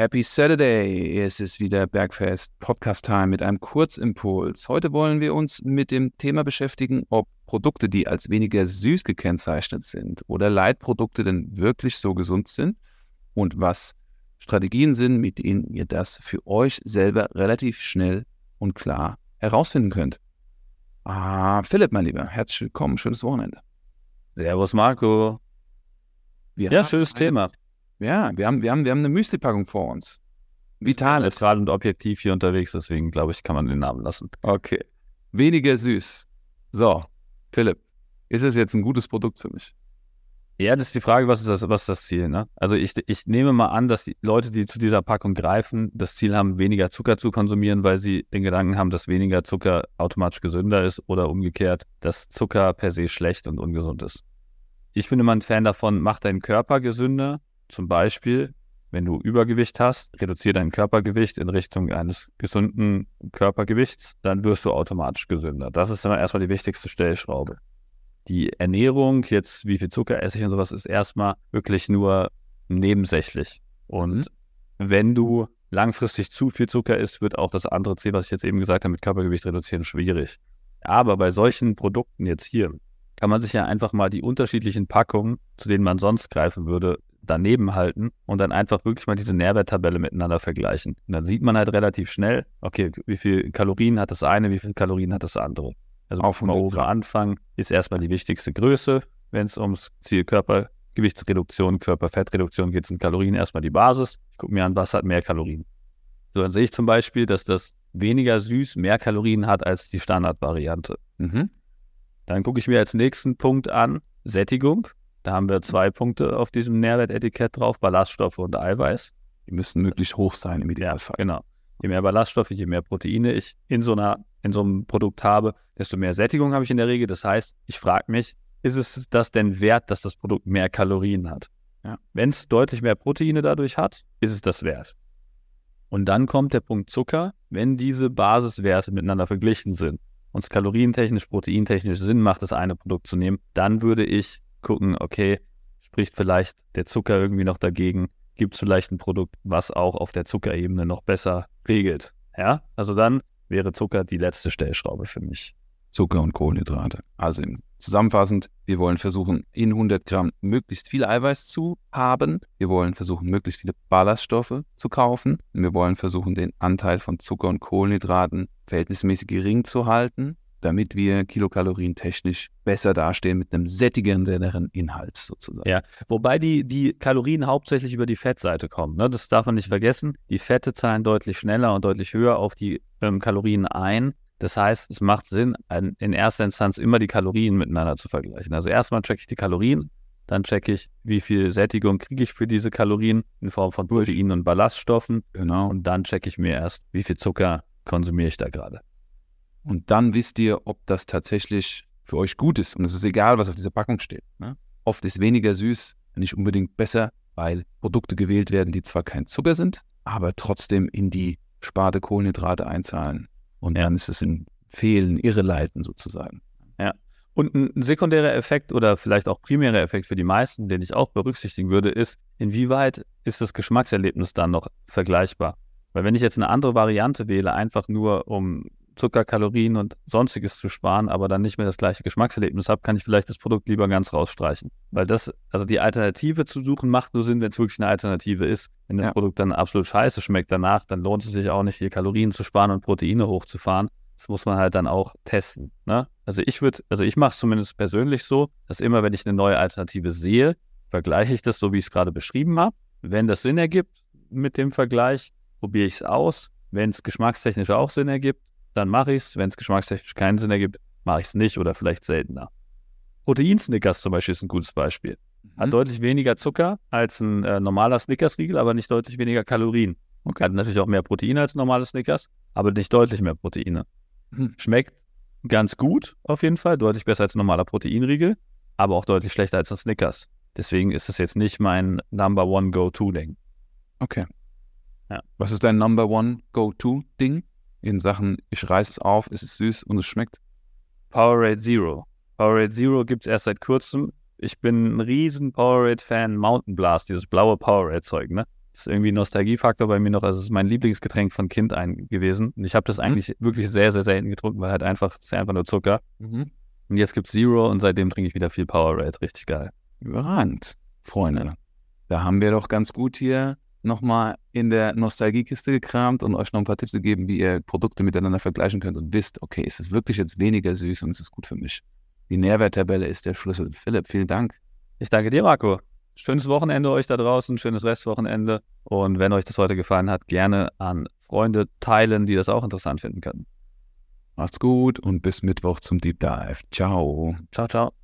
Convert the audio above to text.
Happy Saturday! Es ist wieder Bergfest Podcast Time mit einem Kurzimpuls. Heute wollen wir uns mit dem Thema beschäftigen, ob Produkte, die als weniger süß gekennzeichnet sind oder Leitprodukte denn wirklich so gesund sind und was Strategien sind, mit denen ihr das für euch selber relativ schnell und klar herausfinden könnt. Ah, Philipp, mein Lieber, herzlich willkommen, schönes Wochenende. Servus, Marco. Wir Ja, schönes Thema. Ja, wir haben, wir haben, wir haben eine Müsli-Packung vor uns. Vital ist. Neutral und objektiv hier unterwegs, deswegen glaube ich, kann man den Namen lassen. Okay. Weniger süß. So, Philipp, ist es jetzt ein gutes Produkt für mich? Ja, das ist die Frage, was ist das, was ist das Ziel? Ne? Also ich, ich nehme mal an, dass die Leute, die zu dieser Packung greifen, das Ziel haben, weniger Zucker zu konsumieren, weil sie den Gedanken haben, dass weniger Zucker automatisch gesünder ist oder umgekehrt, dass Zucker per se schlecht und ungesund ist. Ich bin immer ein Fan davon, mach deinen Körper gesünder. Zum Beispiel, wenn du Übergewicht hast, reduziere dein Körpergewicht in Richtung eines gesunden Körpergewichts, dann wirst du automatisch gesünder. Das ist immer erstmal die wichtigste Stellschraube. Die Ernährung, jetzt wie viel Zucker esse ich und sowas, ist erstmal wirklich nur nebensächlich. Und wenn du langfristig zu viel Zucker isst, wird auch das andere Ziel, was ich jetzt eben gesagt habe, mit Körpergewicht reduzieren, schwierig. Aber bei solchen Produkten jetzt hier kann man sich ja einfach mal die unterschiedlichen Packungen, zu denen man sonst greifen würde, daneben halten und dann einfach wirklich mal diese Nährwerttabelle miteinander vergleichen. Und dann sieht man halt relativ schnell, okay, wie viel Kalorien hat das eine, wie viel Kalorien hat das andere. Also Auf auf mal 100 oben Gramm. anfangen, ist erstmal die wichtigste Größe, wenn es ums Ziel Körpergewichtsreduktion, Körperfettreduktion geht, sind Kalorien erstmal die Basis. Ich gucke mir an, was hat mehr Kalorien. So, dann sehe ich zum Beispiel, dass das weniger süß mehr Kalorien hat als die Standardvariante. Mhm. Dann gucke ich mir als nächsten Punkt an Sättigung. Da haben wir zwei Punkte auf diesem Nährwertetikett drauf, Ballaststoffe und Eiweiß. Die müssen möglichst hoch sein im Idealfall. Genau. Je mehr Ballaststoffe, je mehr Proteine ich in so, einer, in so einem Produkt habe, desto mehr Sättigung habe ich in der Regel. Das heißt, ich frage mich, ist es das denn wert, dass das Produkt mehr Kalorien hat? Ja. Wenn es deutlich mehr Proteine dadurch hat, ist es das wert. Und dann kommt der Punkt Zucker. Wenn diese Basiswerte miteinander verglichen sind und es kalorientechnisch, proteintechnisch Sinn macht, das eine Produkt zu nehmen, dann würde ich gucken, okay, spricht vielleicht der Zucker irgendwie noch dagegen? Gibt es vielleicht ein Produkt, was auch auf der Zuckerebene noch besser regelt? Ja, also dann wäre Zucker die letzte Stellschraube für mich. Zucker und Kohlenhydrate. Also zusammenfassend, wir wollen versuchen, in 100 Gramm möglichst viel Eiweiß zu haben. Wir wollen versuchen, möglichst viele Ballaststoffe zu kaufen. Wir wollen versuchen, den Anteil von Zucker und Kohlenhydraten verhältnismäßig gering zu halten, damit wir kilokalorien technisch besser dastehen mit einem sättigenderen Inhalt sozusagen. Ja. Wobei die, die Kalorien hauptsächlich über die Fettseite kommen. Ne? Das darf man nicht vergessen. Die Fette zahlen deutlich schneller und deutlich höher auf die ähm, Kalorien ein. Das heißt, es macht Sinn, in erster Instanz immer die Kalorien miteinander zu vergleichen. Also erstmal checke ich die Kalorien, dann checke ich, wie viel Sättigung kriege ich für diese Kalorien in Form von Proteinen und Ballaststoffen. Genau. Und dann checke ich mir erst, wie viel Zucker konsumiere ich da gerade. Und dann wisst ihr, ob das tatsächlich für euch gut ist. Und es ist egal, was auf dieser Packung steht. Ne? Oft ist weniger süß nicht unbedingt besser, weil Produkte gewählt werden, die zwar kein Zucker sind, aber trotzdem in die Sparte Kohlenhydrate einzahlen. Und Ja. dann ist es ein Fehlen, Irreleiten sozusagen. Und ein ein sekundärer Effekt oder vielleicht auch primärer Effekt für die meisten, den ich auch berücksichtigen würde, ist, inwieweit ist das Geschmackserlebnis dann noch vergleichbar? Weil wenn ich jetzt eine andere Variante wähle, einfach nur um Zucker, Kalorien und sonstiges zu sparen, aber dann nicht mehr das gleiche Geschmackserlebnis habe, kann ich vielleicht das Produkt lieber ganz rausstreichen. Weil das, also die Alternative zu suchen, macht nur Sinn, wenn es wirklich eine Alternative ist. Wenn das Ja. Produkt dann absolut scheiße schmeckt danach, dann lohnt es sich auch nicht, viel Kalorien zu sparen und Proteine hochzufahren. Das muss man halt dann auch testen. Ne? Also ich würde, also ich mache es zumindest persönlich so, dass immer, wenn ich eine neue Alternative sehe, vergleiche ich das so, wie ich es gerade beschrieben habe. Wenn das Sinn ergibt mit dem Vergleich, probiere ich es aus. Wenn es geschmackstechnisch auch Sinn ergibt, dann mache ich es. Wenn es geschmackstechnisch keinen Sinn ergibt, mache ich es nicht oder vielleicht seltener. Protein-Snickers zum Beispiel ist ein gutes Beispiel. Hat Mhm. deutlich weniger Zucker als ein äh, normaler Snickers-Riegel, aber nicht deutlich weniger Kalorien. Okay. Hat natürlich auch mehr Proteine als normale Snickers, aber nicht deutlich mehr Proteine. Mhm. Schmeckt ganz gut auf jeden Fall, deutlich besser als ein normaler Proteinriegel, aber auch deutlich schlechter als ein Snickers. Deswegen ist es jetzt nicht mein Number One Go-To-Ding. Okay. Ja. Was ist dein Number One Go-To-Ding in Sachen, ich reiße es auf, es ist süß und es schmeckt? Powerade Zero. Powerade Zero gibt es erst seit kurzem. Ich bin ein riesen Powerade-Fan. Mountain Blast, dieses blaue Powerade-Zeug, ne? Das ist irgendwie ein Nostalgiefaktor bei mir noch. Also es ist mein Lieblingsgetränk von Kind ein gewesen. Und ich habe das mhm. eigentlich wirklich sehr, sehr selten getrunken, weil halt einfach, es ist einfach nur Zucker. Mhm. Und jetzt gibt es Zero und seitdem trinke ich wieder viel Powerade. Richtig geil. Überragend, Freunde. Da haben wir doch ganz gut hier nochmal in der Nostalgiekiste gekramt und euch noch ein paar Tipps gegeben, wie ihr Produkte miteinander vergleichen könnt und wisst, okay, ist es wirklich jetzt weniger süß und ist es gut für mich. Die Nährwerttabelle ist der Schlüssel. Philipp, vielen Dank. Ich danke dir, Marco. Schönes Wochenende euch da draußen, schönes Restwochenende. Und wenn euch das heute gefallen hat, gerne an Freunde teilen, die das auch interessant finden können. Macht's gut und bis Mittwoch zum Deep Dive. Ciao. Ciao, ciao.